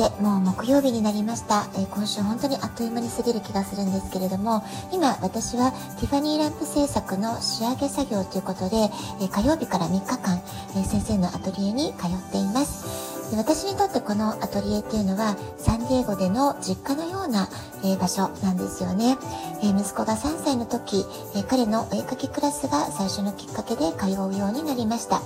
て、もう木曜日になりました。えー、今週本当にあっという間に過ぎる気がするんですけれども、今私はティファニーランプ制作の仕上げ作業ということで、えー、火曜日から3日間、え、先生のアトリエに通っています。で私にとってこのアトリエっていうのはサンディエゴでの実家のような、え場所なんですよね、え息子が3歳の時、え彼のお絵描きクラスが最初のきっかけで通うようになりました。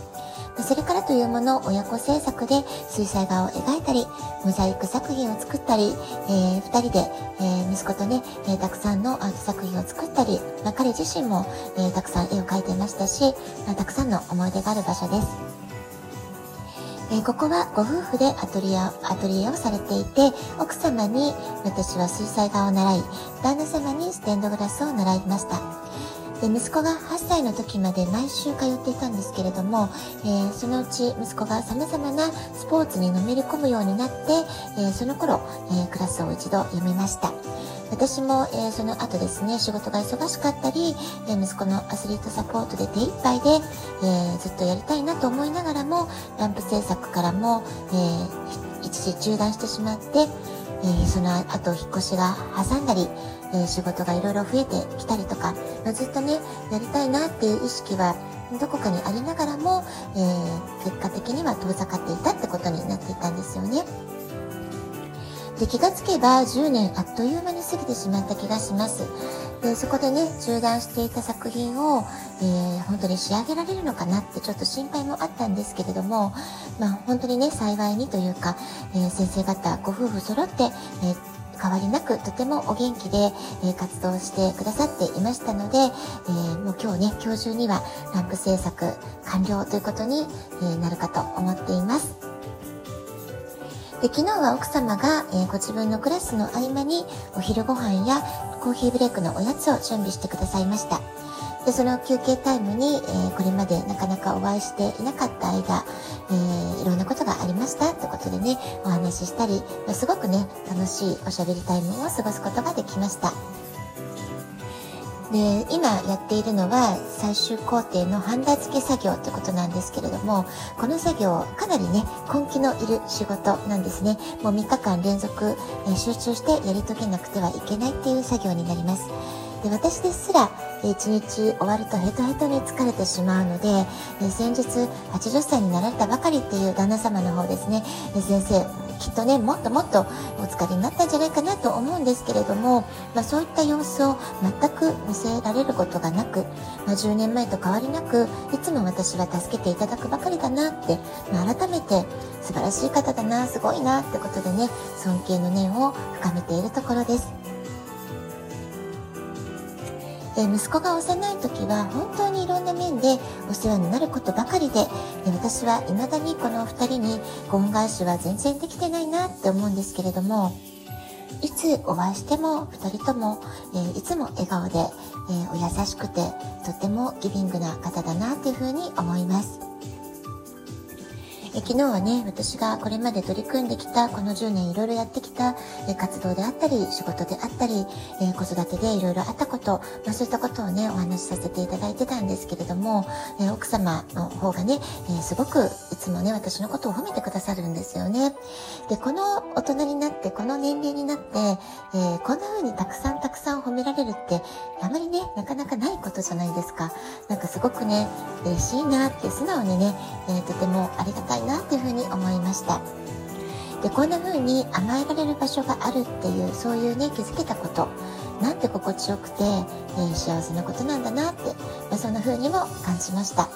それからというもの親子制作で水彩画を描いたり、モザイク作品を作ったり、えー、2人で、えー、息子とね、えー、たくさんのアート作品を作ったり、まあ、彼自身も、えー、たくさん絵を描いてましたし、まあ、たくさんの思い出がある場所です。え、ここはご夫婦でアトリエアトリエをされていて、奥様に私は水彩画を習い、旦那様にステンドグラスを習いました。で息子が8歳の時まで毎週通っていたんですけれども、えー、そのうち息子が様々なスポーツにのめり込むようになって、えー、その頃、え、クラスを一度読みました。私も、え、その後ですね、仕事が忙しかったり、え、息子のアスリートサポートで手一杯で、えー、ずっとやりたいなと思いながらも、ランプ制作からも、え一時中断してしまって、えその後引っ越しが挟んだり、え仕事がいろいろ増えてきたりとか、ま、ずっとね、やりたいなっていう意識はどこかにありながらも、えー、結果的には遠ざかっていたってことになっていたんですよね。で気がつけば10年あっという間に過ぎてしまった気がします。でそこでね中断していた作品を、えー、本当に仕上げられるのかなってちょっと心配もあったんですけれども、まあ、本当にね幸いにというか、えー、先生方ご夫婦揃って、えー変わりなくとてもお元気で、えー、活動してくださっていましたので、えー、もう今日ね、今日中にはランプ制作完了ということに、えなるかと思っています。で昨日は奥様が、えー、ご自分のクラスの合間にお昼ご飯やコーヒーブレイクのおやつを準備してくださいました。でその休憩タイムに、えー、これまでなかなかお会いしていなかった間、えー、いろんなことがありましたってことでねお話ししたりますごくね楽しいおしゃべりタイムを過ごすことができましたで今やっているのは最終工程のハンダ付け作業ってことなんですけれどもこの作業かなりね根気のいる仕事なんですね。もう3日間連続、え集中してやり遂げなくてはいけないっていう作業になります。で私ですら一日終わるとヘトヘトに疲れてしまうので、先日80歳になられたばかりっていう旦那様の方ですね、先生、きっとね、もっともっとお疲れになったんじゃないかなと思うんですけれども、まあ、そういった様子を全く見せられることがなく、まあ、10年前と変わりなく、いつも私は助けていただくばかりだなって、まあ、改めて素晴らしい方だな、すごいなってことでね、尊敬の念を深めているところです。え息子が幼い時は本当にいろんな面でお世話になることばかりで、え私は未だにこの2人に恩返しは全然できてないなって思うんですけれども、いつお会いしても2人とも、えー、いつも笑顔で、えー、お優しくてとてもギビングな方だなっていうふうに思います。え昨日はね、私がこれまで取り組んできた、この10年いろいろやってきた、え活動であったり、仕事であったり、え子育てでいろいろあったこと、まあ、そういったことをね、お話しさせていただいてたんですけれども、え奥様の方がね、えすごくいつもね、私のことを褒めてくださるんですよね。で、この大人になって、この年齢になって、え、こんな風にたくさんたくさん褒められるって、あまりね、なかなかないことじゃないですか。なんかすごくね、嬉しいなって素直にね、えー、とてもありがたいなっていうふうに思いました。でこんな風に甘えられる場所があるっていうそういうね気づけたこと。なんて心地よくて、えー、幸せなことなんだなって、まあ、そんな風にも感じました。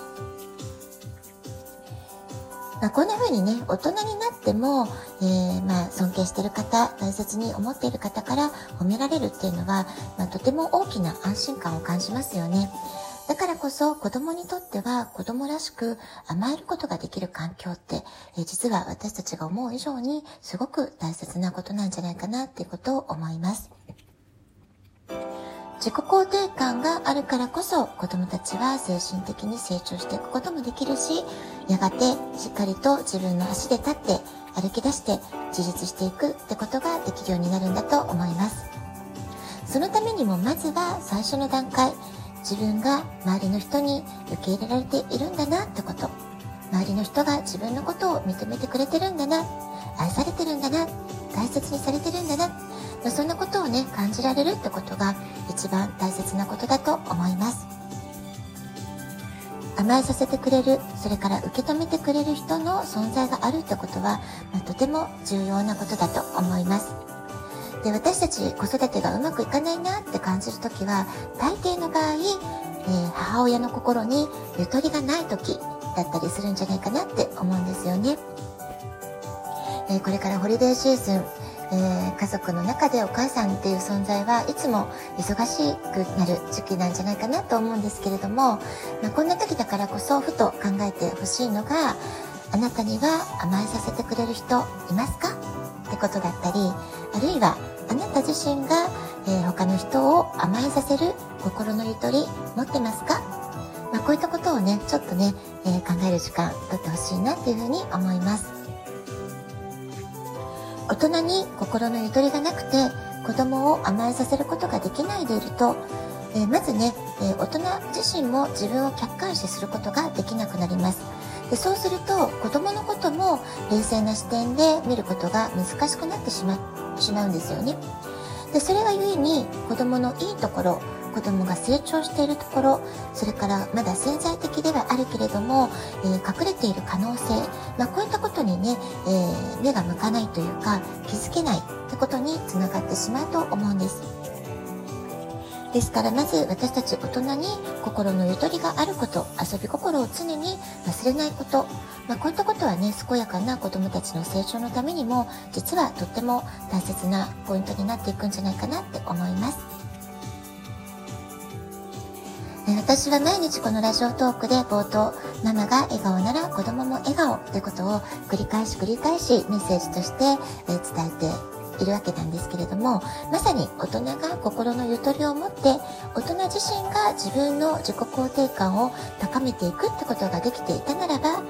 まあ、こんな風にね、大人になっても、えー、まあ、尊敬してる方、大切に思っている方から褒められるっていうのは、まあ、とても大きな安心感を感じますよね。だからこそ子供にとっては子供らしく甘えることができる環境って、え実は私たちが思う以上にすごく大切なことなんじゃないかなっていうことを思います。自己肯定感があるからこそ子供たちは精神的に成長していくこともできるし、やがてしっかりと自分の足で立って歩き出して自立していくってことができるようになるんだと思います。そのためにもまずは最初の段階、自分が周りの人に受け入れられているんだなってこと。周りの人が自分のことを認めてくれてるんだな。愛されてるんだな。大切にされてるんだな。そんなことをね、感じられるってことが一番大切なことだと思います。甘えさせてくれる、それから受け止めてくれる人の存在があるってことは、まあ、とても重要なことだと思います。で私たち子育てがうまくいかないなって感じる時は大抵の場合、えー、母親の心にゆとりがない時だったりするんじゃないかなって思うんですよね。えー、これからホリデーシーズン、えー、家族の中でお母さんっていう存在はいつも忙しくなる時期なんじゃないかなと思うんですけれども、まあ、こんな時だからこそふと考えてほしいのがあなたには甘えさせてくれる人いますか？ってことだったりあるいはあなた自身が、えー、他の人を甘えさせる心のゆとり持ってますか、まあ、こういったことをねちょっとね、えー、考える時間とってほしいなっていうふうに思います。大人に心のゆとりがなくて子供を甘えさせることができないでいると、えー、まずね、え大人自身も自分を客観視することができなくなりますでそうすると子供のことも冷静な視点で見ることが難しくなってしましまうんですよね。でそれがゆえに子どものいいところ子どもが成長しているところそれからまだ潜在的ではあるけれども、えー、隠れている可能性、まあ、こういったことにね、えー、目が向かないというか気づけないってことにつながってしまうと思うんです。ですからまず私たち大人に心のゆとりがあること、遊び心を常に忘れないこと、まあ、こういったことはね、健やかな子供たちの成長のためにも、実はとっても大切なポイントになっていくんじゃないかなって思います。私は毎日このラジオトークで冒頭、ママが笑顔なら子供も笑顔ってことを繰り返し繰り返しメッセージとして伝えているわけなんですけれども、まさに大人が心のゆとりを持って、大人自身が自分の自己肯定感を高めていくってことができていたならば、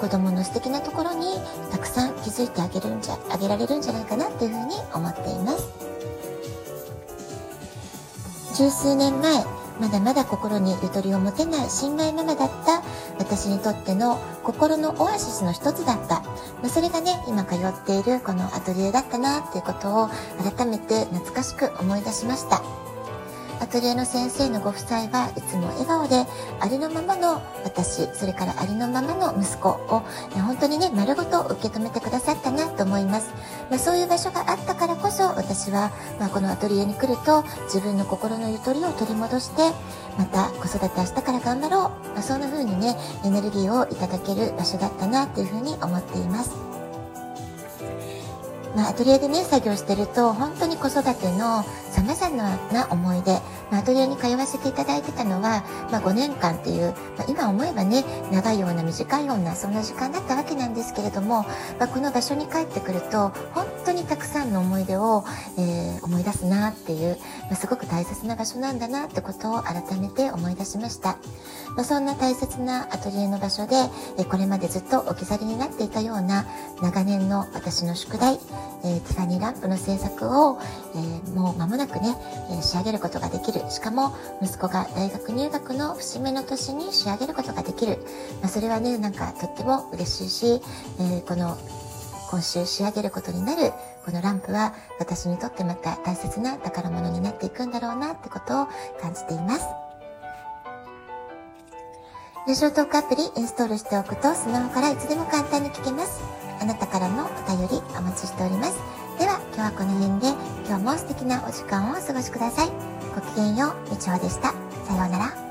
子供の素敵なところにたくさん気づいてあげるんじゃ、あげられるんじゃないかなっていうふうに思っています。十数年前、まだまだ心にゆとりを持てない新米ママだった私にとっての心のオアシスの一つだった。ま、それがね、今通っているこのアトリエだったなっていうことを改めて懐かしく思い出しました。アトリエの先生のご夫妻はいつも笑顔で、ありのままの私、それからありのままの息子を、本当にね、丸ごと受け止めてくださったなと思います。まあ、そういう場所があったからこそ、私は、まあ、このアトリエに来ると、自分の心のゆとりを取り戻して、また子育て明日から頑張ろう。まあ、そんな風にね、エネルギーをいただける場所だったなっていう風に思っています。まあ、アトリエでね、作業してると、本当に子育ての様々な思い出、まあ、アトリエに通わせていただいてたのは、まあ、5年間っていう、まあ、今思えばね、長いような短いような、そんな時間だったわけなんですけれども、まあ、この場所に帰ってくると、本当にたくさんの思い出を、えー、思い出すなっていう、まあ、すごく大切な場所なんだなってことを改めて思い出しました。まあ、そんな大切なアトリエの場所で、えこれまでずっと置き去りになっていたような長年の私の宿題、えー、ティファニーランプの制作を、えー、もう間もなくね、え仕上げることができる。しかも、息子が大学入学の節目の年に仕上げることができる。まあ、それはね、なんかとっても嬉しいし、えこの今週仕上げることになるこのランプは私にとってまた大切な宝物になっていくんだろうなってことを感じています。ラジオトークアプリインストールしておくとスマホからいつでも簡単に聞けます。あなたからのお便りお待ちしております。では今日はこの辺で今日も素敵なお時間をお過ごしください。ごきげんよう、みちほでした。さようなら。